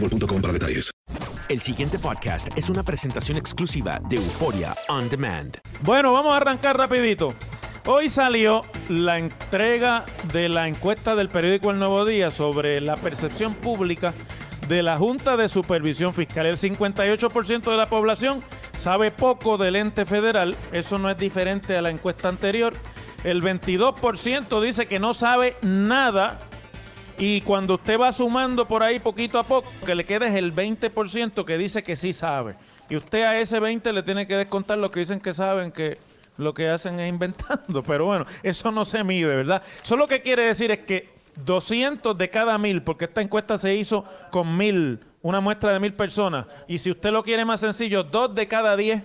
boostmobile.com para detalles. El siguiente podcast es una presentación exclusiva de Euforia On Demand. Bueno, vamos a arrancar rapidito. Hoy salió la entrega de la encuesta del periódico El Nuevo Día sobre la percepción pública de la Junta de Supervisión Fiscal. El 58% de la población sabe poco del ente federal. Eso no es diferente a la encuesta anterior. El 22% dice que no sabe nada. Y cuando usted va sumando por ahí poquito a poco, que le queda es el 20% que dice que sí sabe. Y usted a ese 20 le tiene que descontar lo que dicen que saben, que lo que hacen es inventando. Pero bueno, eso no se mide, ¿verdad? Eso lo que quiere decir es que 200 de cada mil, porque esta encuesta se hizo con mil, una muestra de mil personas. Y si usted lo quiere más sencillo, dos de cada diez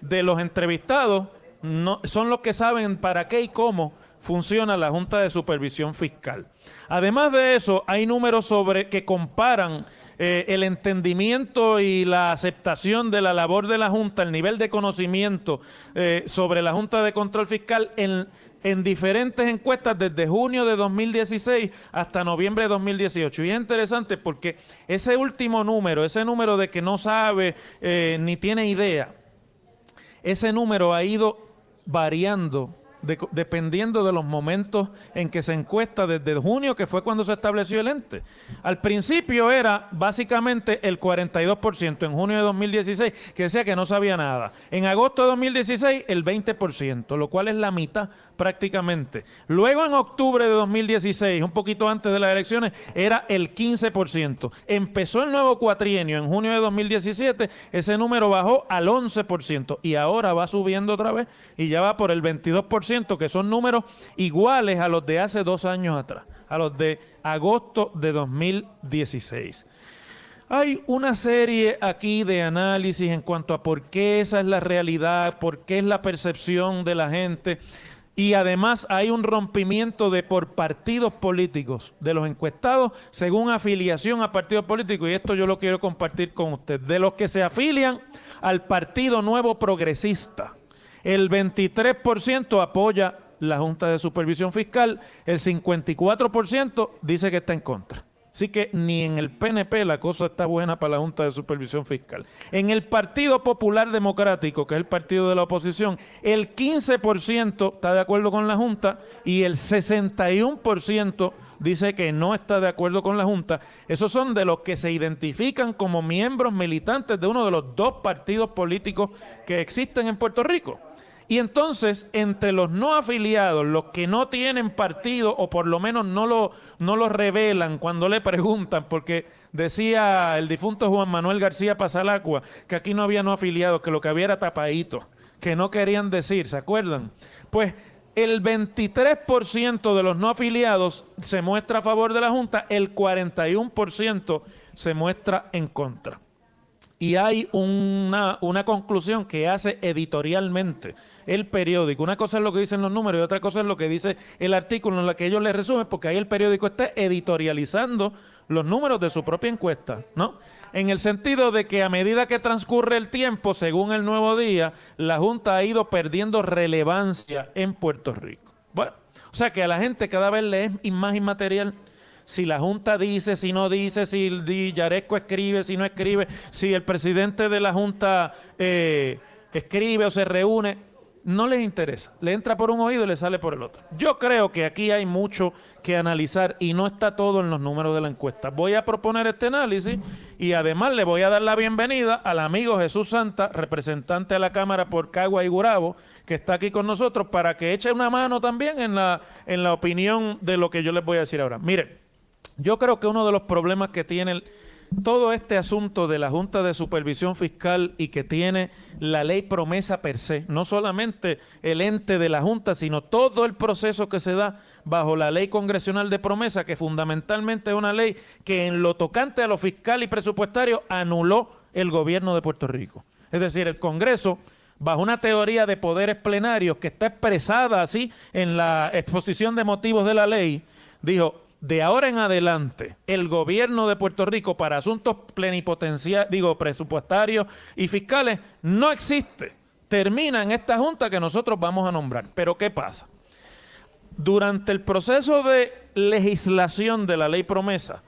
de los entrevistados son los que saben para qué y cómo funciona la Junta de Supervisión Fiscal. Además de eso, hay números sobre que comparan eh, el entendimiento y la aceptación de la labor de la Junta, el nivel de conocimiento eh, sobre la Junta de Control Fiscal en, en diferentes encuestas desde junio de 2016 hasta noviembre de 2018. Y es interesante porque ese último número, ese número de que no sabe eh, ni tiene idea, ese número ha ido variando de- dependiendo de los momentos en que se encuesta desde junio, que fue cuando se estableció el ente. Al principio era básicamente el 42% en junio de 2016, que decía que no sabía nada. En agosto de 2016, el 20%, lo cual es la mitad prácticamente. Luego en octubre de 2016, un poquito antes de las elecciones, era el 15%. Empezó el nuevo cuatrienio en junio de 2017, ese número bajó al 11% y ahora va subiendo otra vez y ya va por el 22%, que son números iguales a los de hace dos años atrás, a los de agosto de 2016. Hay una serie aquí de análisis en cuanto a por qué esa es la realidad, por qué es la percepción de la gente. Y además hay un rompimiento de por partidos políticos de los encuestados según afiliación a partidos políticos. Y esto yo lo quiero compartir con usted. De los que se afilian al Partido Nuevo Progresista, el 23% apoya la Junta de Supervisión Fiscal, el 54% dice que está en contra. Así que ni en el PNP la cosa está buena para la Junta de Supervisión Fiscal. En el Partido Popular Democrático, que es el partido de la oposición, el 15% está de acuerdo con la Junta y el 61% dice que no está de acuerdo con la Junta. Esos son de los que se identifican como miembros militantes de uno de los dos partidos políticos que existen en Puerto Rico. Y entonces, entre los no afiliados, los que no tienen partido o por lo menos no lo, no lo revelan cuando le preguntan, porque decía el difunto Juan Manuel García Pasalacua que aquí no había no afiliados, que lo que había era tapadito, que no querían decir, ¿se acuerdan? Pues el 23% de los no afiliados se muestra a favor de la Junta, el 41% se muestra en contra. Y hay una, una, conclusión que hace editorialmente el periódico. Una cosa es lo que dicen los números y otra cosa es lo que dice el artículo en la que ellos le resumen, porque ahí el periódico está editorializando los números de su propia encuesta, ¿no? En el sentido de que a medida que transcurre el tiempo, según el nuevo día, la Junta ha ido perdiendo relevancia en Puerto Rico. Bueno, o sea que a la gente cada vez le es más inmaterial si la Junta dice, si no dice, si el Yaresco escribe, si no escribe, si el presidente de la Junta eh, escribe o se reúne, no les interesa. Le entra por un oído y le sale por el otro. Yo creo que aquí hay mucho que analizar y no está todo en los números de la encuesta. Voy a proponer este análisis y además le voy a dar la bienvenida al amigo Jesús Santa, representante de la Cámara por Cagua y Gurabo, que está aquí con nosotros para que eche una mano también en la, en la opinión de lo que yo les voy a decir ahora. Mire, yo creo que uno de los problemas que tiene todo este asunto de la Junta de Supervisión Fiscal y que tiene la ley promesa per se, no solamente el ente de la Junta, sino todo el proceso que se da bajo la ley congresional de promesa, que fundamentalmente es una ley que en lo tocante a lo fiscal y presupuestario anuló el gobierno de Puerto Rico. Es decir, el Congreso bajo una teoría de poderes plenarios que está expresada así en la exposición de motivos de la ley, dijo, de ahora en adelante, el gobierno de Puerto Rico para asuntos plenipotenciarios, digo, presupuestarios y fiscales no existe. Termina en esta junta que nosotros vamos a nombrar. Pero ¿qué pasa? Durante el proceso de legislación de la ley promesa,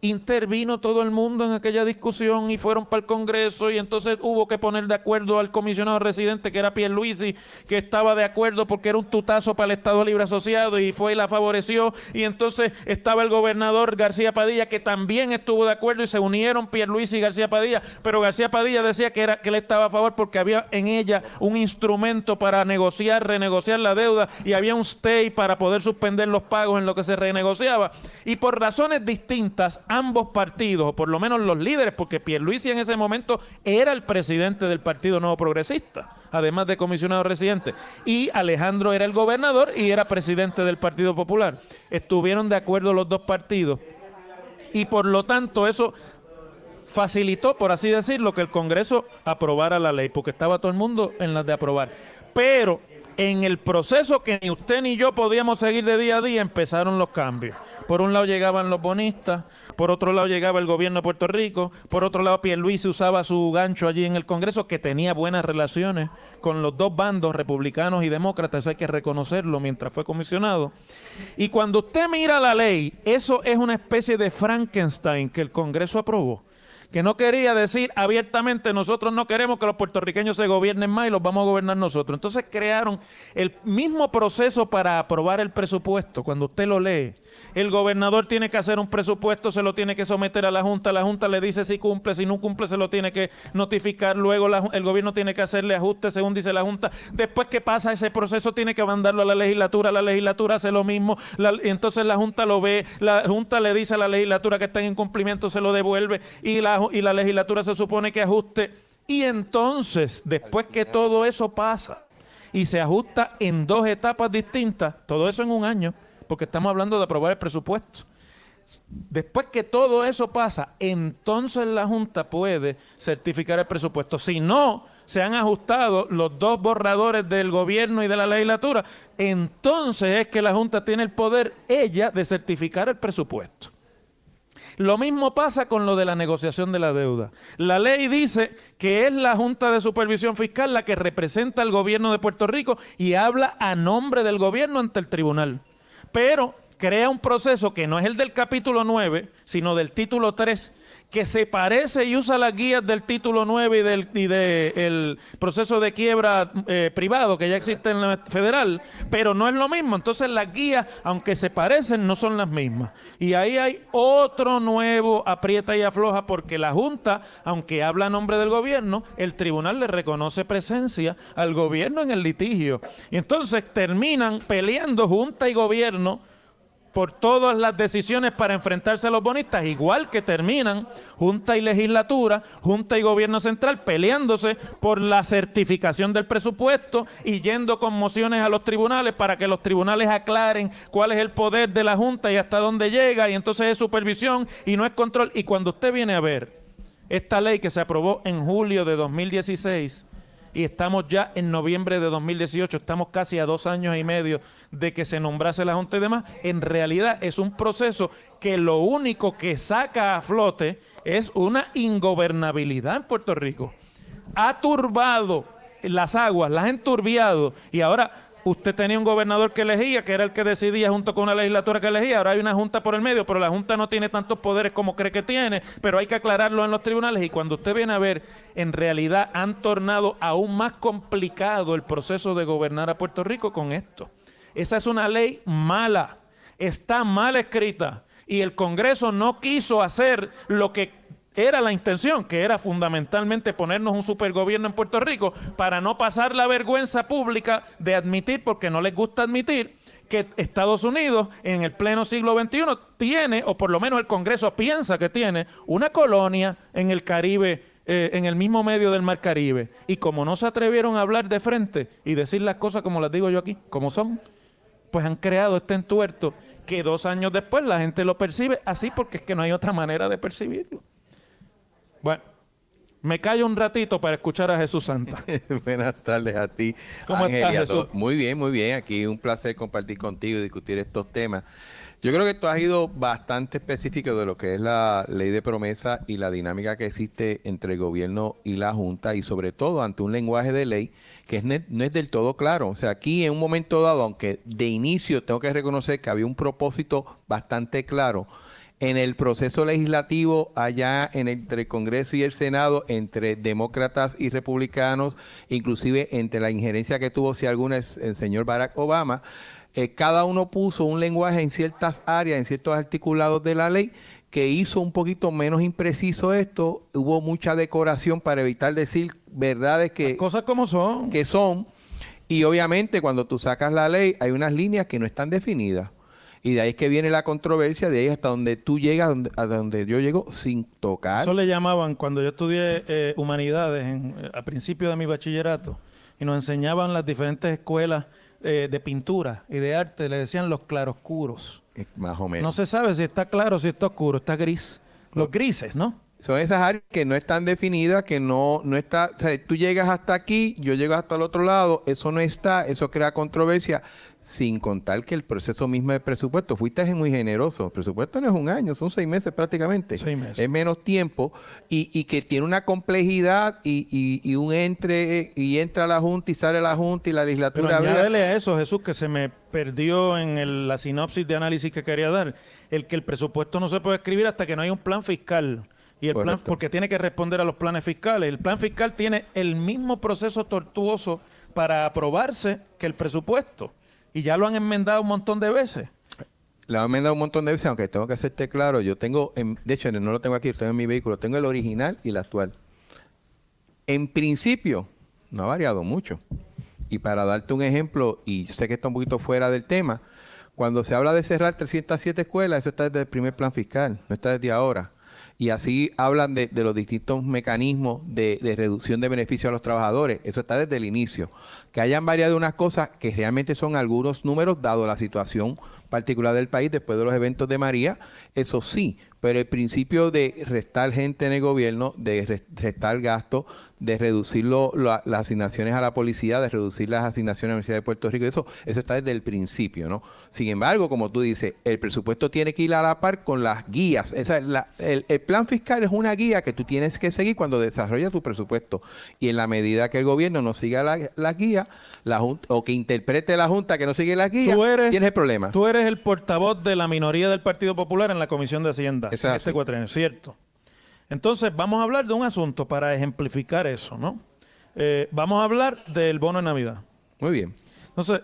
intervino todo el mundo en aquella discusión y fueron para el Congreso y entonces hubo que poner de acuerdo al comisionado residente que era Pierluisi, que estaba de acuerdo porque era un tutazo para el Estado Libre Asociado y fue y la favoreció. Y entonces estaba el gobernador García Padilla que también estuvo de acuerdo y se unieron Pierluisi y García Padilla, pero García Padilla decía que era que él estaba a favor porque había en ella un instrumento para negociar, renegociar la deuda y había un stay para poder suspender los pagos en lo que se renegociaba. Y por razones distintas ambos partidos, o por lo menos los líderes, porque Pierluisi en ese momento era el presidente del Partido Nuevo Progresista, además de comisionado residente, y Alejandro era el gobernador y era presidente del Partido Popular. Estuvieron de acuerdo los dos partidos y por lo tanto eso facilitó, por así decirlo, que el Congreso aprobara la ley, porque estaba todo el mundo en las de aprobar. Pero en el proceso que ni usted ni yo podíamos seguir de día a día, empezaron los cambios. Por un lado llegaban los bonistas, por otro lado llegaba el gobierno de Puerto Rico, por otro lado Pierluisi usaba su gancho allí en el Congreso, que tenía buenas relaciones con los dos bandos, republicanos y demócratas, hay que reconocerlo mientras fue comisionado. Y cuando usted mira la ley, eso es una especie de Frankenstein que el Congreso aprobó que no quería decir abiertamente nosotros no queremos que los puertorriqueños se gobiernen más y los vamos a gobernar nosotros. Entonces crearon el mismo proceso para aprobar el presupuesto, cuando usted lo lee. El gobernador tiene que hacer un presupuesto, se lo tiene que someter a la Junta, la Junta le dice si cumple, si no cumple se lo tiene que notificar, luego el gobierno tiene que hacerle ajustes según dice la Junta. Después que pasa ese proceso tiene que mandarlo a la legislatura, la legislatura hace lo mismo, entonces la Junta lo ve, la Junta le dice a la legislatura que está en incumplimiento, se lo devuelve y la, y la legislatura se supone que ajuste. Y entonces, después que todo eso pasa y se ajusta en dos etapas distintas, todo eso en un año, porque estamos hablando de aprobar el presupuesto. Después que todo eso pasa, entonces la Junta puede certificar el presupuesto. Si no se han ajustado los dos borradores del gobierno y de la legislatura, entonces es que la Junta tiene el poder, ella, de certificar el presupuesto. Lo mismo pasa con lo de la negociación de la deuda. La ley dice que es la Junta de Supervisión Fiscal la que representa al gobierno de Puerto Rico y habla a nombre del gobierno ante el tribunal. Pero crea un proceso que no es el del capítulo 9, sino del título 3, que se parece y usa las guías del título 9 y del y de proceso de quiebra eh, privado que ya existe en la federal, pero no es lo mismo. Entonces las guías, aunque se parecen, no son las mismas. Y ahí hay otro nuevo aprieta y afloja porque la Junta, aunque habla a nombre del gobierno, el tribunal le reconoce presencia al gobierno en el litigio. Y entonces terminan peleando Junta y gobierno por todas las decisiones para enfrentarse a los bonistas, igual que terminan Junta y Legislatura, Junta y Gobierno Central peleándose por la certificación del presupuesto y yendo con mociones a los tribunales para que los tribunales aclaren cuál es el poder de la Junta y hasta dónde llega, y entonces es supervisión y no es control. Y cuando usted viene a ver esta ley que se aprobó en julio de 2016, y estamos ya en noviembre de 2018, estamos casi a dos años y medio de que se nombrase la Junta y demás, en realidad es un proceso que lo único que saca a flote es una ingobernabilidad en Puerto Rico. Ha turbado las aguas, las ha enturbiado y ahora usted tenía un gobernador que elegía, que era el que decidía junto con una legislatura que elegía, ahora hay una junta por el medio, pero la junta no tiene tantos poderes como cree que tiene, pero hay que aclararlo en los tribunales y cuando usted viene a ver, en realidad han tornado aún más complicado el proceso de gobernar a Puerto Rico con esto. Esa es una ley mala, está mal escrita y el Congreso no quiso hacer lo que era la intención, que era fundamentalmente ponernos un supergobierno en Puerto Rico para no pasar la vergüenza pública de admitir, porque no les gusta admitir, que Estados Unidos en el pleno siglo XXI tiene, o por lo menos el Congreso piensa que tiene, una colonia en el Caribe, eh, en el mismo medio del Mar Caribe. Y como no se atrevieron a hablar de frente y decir las cosas como las digo yo aquí, como son, pues han creado este entuerto que dos años después la gente lo percibe así porque es que no hay otra manera de percibirlo. Bueno, me callo un ratito para escuchar a Jesús Santa. Buenas tardes a ti. ¿Cómo estás, Jesús? Muy bien, muy bien. Aquí un placer compartir contigo y discutir estos temas. Yo creo que tú has ido bastante específico de lo que es la ley de promesa y la dinámica que existe entre el gobierno y la Junta y sobre todo ante un lenguaje de ley que no es del todo claro. O sea, aquí en un momento dado, aunque de inicio tengo que reconocer que había un propósito bastante claro, en el proceso legislativo allá en entre el Congreso y el Senado, entre demócratas y republicanos, inclusive entre la injerencia que tuvo si alguna el, señor Barack Obama, eh, cada uno puso un lenguaje en ciertas áreas, en ciertos articulados de la ley que hizo un poquito menos impreciso esto, hubo mucha decoración para evitar decir verdades que... cosas como son. Que son. Y obviamente cuando tú sacas la ley hay unas líneas que no están definidas. Y de ahí es que viene la controversia, de ahí hasta donde tú llegas, donde, a donde yo llego sin tocar. Eso le llamaban, cuando yo estudié eh, humanidades en, eh, a principio de mi bachillerato, y nos enseñaban las diferentes escuelas eh, de pintura y de arte, le decían los claroscuros. Más o menos. No se sabe si está claro, si está oscuro, está gris. Los grises, ¿no? Son esas áreas que no están definidas, que no, no está, o sea, tú llegas hasta aquí, yo llego hasta el otro lado, eso no está, eso crea controversia sin contar que el proceso mismo de presupuesto, fuiste muy generoso, el presupuesto no es un año, son seis meses prácticamente, es menos tiempo y, que tiene una complejidad y, un entre y entra la Junta y sale la Junta y la legislatura... Pero añádele a eso, Jesús, que se me perdió en la sinopsis de análisis que quería dar, el que el presupuesto no se puede escribir hasta que no hay un plan fiscal. Y el plan, porque tiene que responder a los planes fiscales. El plan fiscal tiene el mismo proceso tortuoso para aprobarse que el presupuesto. Y ya lo han enmendado un montón de veces. Lo han enmendado un montón de veces, aunque tengo que hacerte claro, yo tengo, de hecho no lo tengo aquí, lo tengo en mi vehículo, tengo el original y el actual. En principio, no ha variado mucho. Y para darte un ejemplo, y sé que está un poquito fuera del tema, cuando se habla de cerrar 307 escuelas, eso está desde el primer plan fiscal, no está desde ahora y así hablan de, los distintos mecanismos de, reducción de beneficios a los trabajadores. Eso está desde el inicio. Que hayan variado unas cosas que realmente son algunos números, dado la situación particular del país después de los eventos de María, eso sí, pero el principio de restar gente en el gobierno, de restar gastos, de reducir las asignaciones a la policía, de reducir las asignaciones a la Universidad de Puerto Rico, eso, eso está desde el principio, ¿no? Sin embargo, como tú dices, el presupuesto tiene que ir a la par con las guías. Esa, la, el, el, plan fiscal es una guía que tú tienes que seguir cuando desarrollas tu presupuesto. Y en la medida que el gobierno no siga la, la guía, la junta, o que interprete la Junta que no sigue la guía, eres, tienes el problema. Tú eres el portavoz de la minoría del Partido Popular en la Comisión de Hacienda. Es este cierto. Entonces, vamos a hablar de un asunto para ejemplificar eso, ¿no? Eh, vamos a hablar del bono de Navidad. Muy bien. Entonces,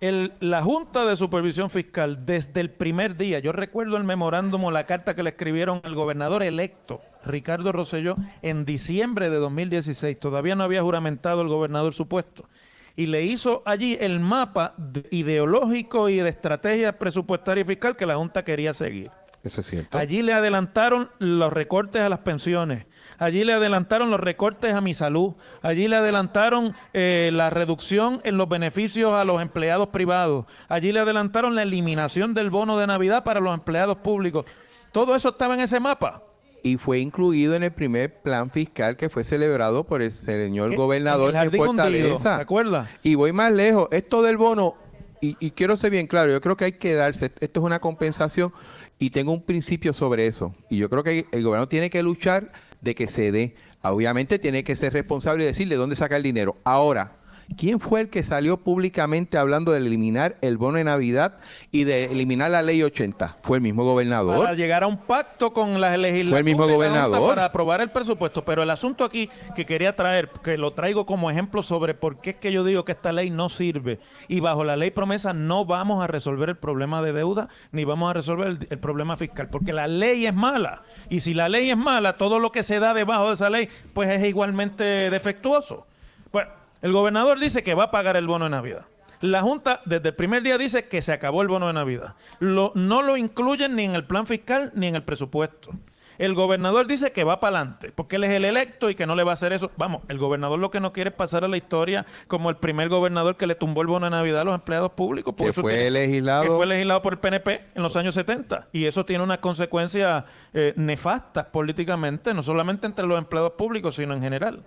el- la Junta de Supervisión Fiscal, desde el primer día, yo recuerdo el memorándum o la carta que le escribieron al gobernador electo, Ricardo Rosselló, en diciembre de 2016. Todavía no había juramentado el gobernador su puesto. Y le hizo allí el mapa de- ideológico y de estrategia presupuestaria y fiscal que la Junta quería seguir. Eso es cierto. Allí le adelantaron los recortes a las pensiones. Allí le adelantaron los recortes a mi salud. Allí le adelantaron eh, la reducción en los beneficios a los empleados privados. Allí le adelantaron la eliminación del bono de Navidad para los empleados públicos. Todo eso estaba en ese mapa. y fue incluido en el primer plan fiscal que fue celebrado por el señor ¿Qué? gobernador En el hundido, Fortaleza. ¿te acuerdas? Y voy más lejos, esto del bono, y, y quiero ser bien claro, yo creo que hay que darse, esto es una compensación y tengo un principio sobre eso. Y yo creo que el gobierno tiene que luchar de que se dé. Obviamente tiene que ser responsable y decir de dónde saca el dinero. Ahora, ¿quién fue el que salió públicamente hablando de eliminar el bono de Navidad y de eliminar la ley 80? Fue el mismo gobernador. Para llegar a un pacto con la legislatura Fue el mismo gobernador. Para aprobar el presupuesto. Pero el asunto aquí que quería traer, que lo traigo como ejemplo sobre por qué es que yo digo que esta ley no sirve y bajo la ley promesa no vamos a resolver el problema de deuda ni vamos a resolver el, el problema fiscal, porque la ley es mala. Y si la ley es mala, todo lo que se da debajo de esa ley pues es igualmente defectuoso. Bueno, el gobernador dice que va a pagar el bono de Navidad. La Junta desde el primer día dice que se acabó el bono de Navidad. Lo- no lo incluyen ni en el plan fiscal ni en el presupuesto. El gobernador dice que va para adelante, porque él es el electo y que no le va a hacer eso. Vamos, el gobernador lo que no quiere es pasar a la historia como el primer gobernador que le tumbó el bono de Navidad a los empleados públicos. por Que eso fue tiene- legislado- que fue legislado por el PNP en los años 70. Y eso tiene unas consecuencias eh, nefastas políticamente, no solamente entre los empleados públicos, sino en general.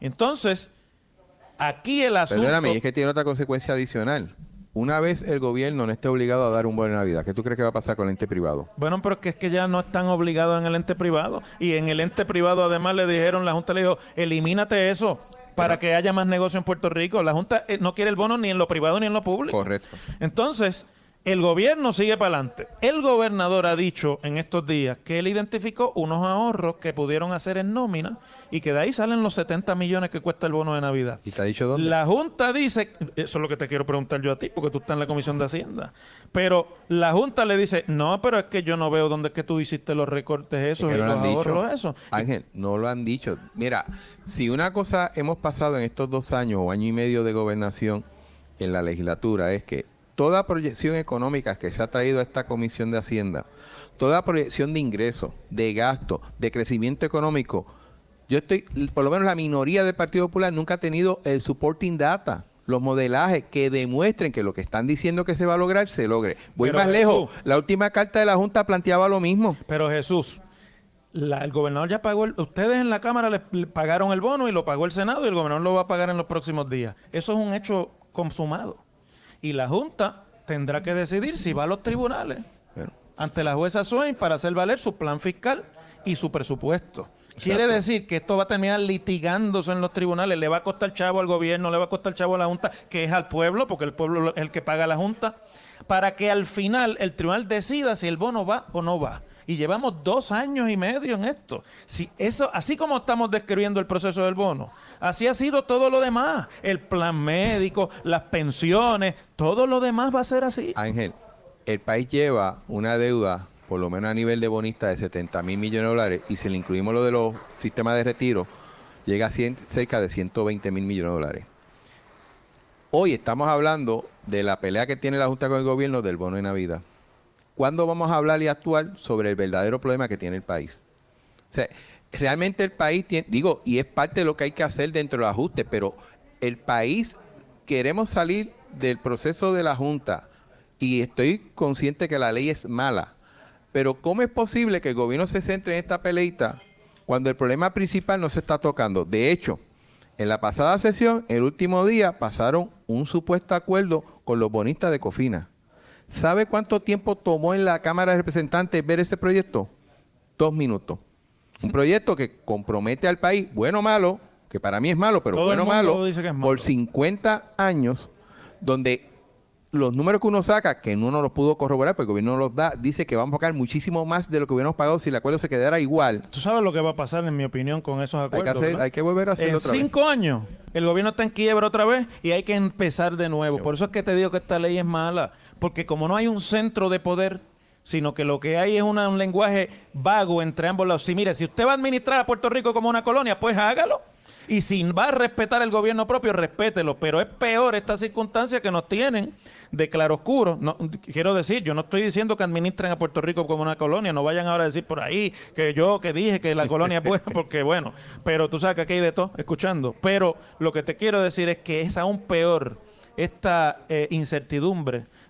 Entonces, aquí el asunto... Perdóname, es que tiene otra consecuencia adicional. Una vez el gobierno no esté obligado a dar un bono de Navidad, ¿qué tú crees que va a pasar con el ente privado? Bueno, pero es que, es que ya no están obligados en el ente privado. Y en el ente privado además le dijeron, la Junta le dijo, elimínate eso para que haya más negocio en Puerto Rico. La Junta eh, no quiere el bono ni en lo privado ni en lo público. Correcto. Entonces, el gobierno sigue para adelante. El gobernador ha dicho en estos días que él identificó unos ahorros que pudieron hacer en nómina y que de ahí salen los 70 millones que cuesta el bono de Navidad. ¿Y te ha dicho dónde? La Junta dice, eso es lo que te quiero preguntar yo a ti, porque tú estás en la Comisión de Hacienda, pero la Junta le dice, no, pero es que yo no veo dónde es que tú hiciste los recortes esos que y no lo los han dicho. ahorros esos. Ángel, no lo han dicho. Mira, si una cosa hemos pasado en estos dos años o año y medio de gobernación en la legislatura es que toda proyección económica que se ha traído a esta Comisión de Hacienda, toda proyección de ingresos, de gasto, de crecimiento económico, yo estoy, por lo menos la minoría del Partido Popular nunca ha tenido el supporting data, los modelajes que demuestren que lo que están diciendo que se va a lograr, se logre. Voy Pero más lejos, la última carta de la Junta planteaba lo mismo. Pero Jesús, la- el gobernador ya pagó, el- ustedes en la Cámara le, le pagaron el bono y lo pagó el Senado y el gobernador lo va a pagar en los próximos días. Eso es un hecho consumado. Y la Junta tendrá que decidir si va a los tribunales Bueno. ante la jueza Swain para hacer valer su plan fiscal y su presupuesto. Quiere decir que esto va a terminar litigándose en los tribunales, le va a costar chavo al gobierno, le va a costar chavo a la Junta, que es al pueblo, porque el pueblo es el que paga la Junta, para que al final el tribunal decida si el bono va o no va. Y llevamos dos años y medio en esto. Si eso, así como estamos describiendo el proceso del bono, así ha sido todo lo demás. El plan médico, las pensiones, todo lo demás va a ser así. Ángel, el país lleva una deuda, por lo menos a nivel de bonista, de 70 mil millones de dólares, y si le incluimos lo de los sistemas de retiro, llega a cerca de 120 mil millones de dólares. Hoy estamos hablando de la pelea que tiene la Junta con el gobierno del bono de Navidad. ¿Cuándo vamos a hablar y actuar sobre el verdadero problema que tiene el país? O sea, realmente el país tiene, digo, y es parte de lo que hay que hacer dentro del ajuste, pero el país queremos salir del proceso de la Junta y estoy consciente que la ley es mala, pero ¿cómo es posible que el gobierno se centre en esta peleita cuando el problema principal no se está tocando? De hecho, en la pasada sesión, el último día, pasaron un supuesto acuerdo con los bonistas de Cofina. ¿Sabe cuánto tiempo tomó en la Cámara de Representantes ver ese proyecto? Dos minutos. Un proyecto que compromete al país, bueno o malo, que para mí es malo, pero Todo bueno o malo, dice que es malo. por 50 años, donde los números que uno saca, que uno no los pudo corroborar, porque el gobierno no los da, dice que vamos a pagar muchísimo más de lo que hubiéramos pagado si el acuerdo se quedara igual. Tú sabes lo que va a pasar, en mi opinión, con esos Hay que, acuerdos. hacer- hay que volver a hacerlo En otra vez. cinco años, el gobierno está en quiebra otra vez y hay que empezar de nuevo. Por eso es que te digo que esta ley es mala. Porque como no hay un centro de poder, sino que lo que hay es un lenguaje vago entre ambos lados. Si mire, si usted va a administrar a Puerto Rico como una colonia, pues hágalo. Y si va a respetar el gobierno propio, respételo. Pero es peor esta circunstancia que nos tienen de claroscuro. No, quiero decir, yo no estoy diciendo que administren a Puerto Rico como una colonia. No vayan ahora a decir por ahí que yo que dije que la colonia es buena, porque bueno. Pero tú sabes que aquí hay de todo, escuchando. Pero lo que te quiero decir es que es aún peor esta eh, incertidumbre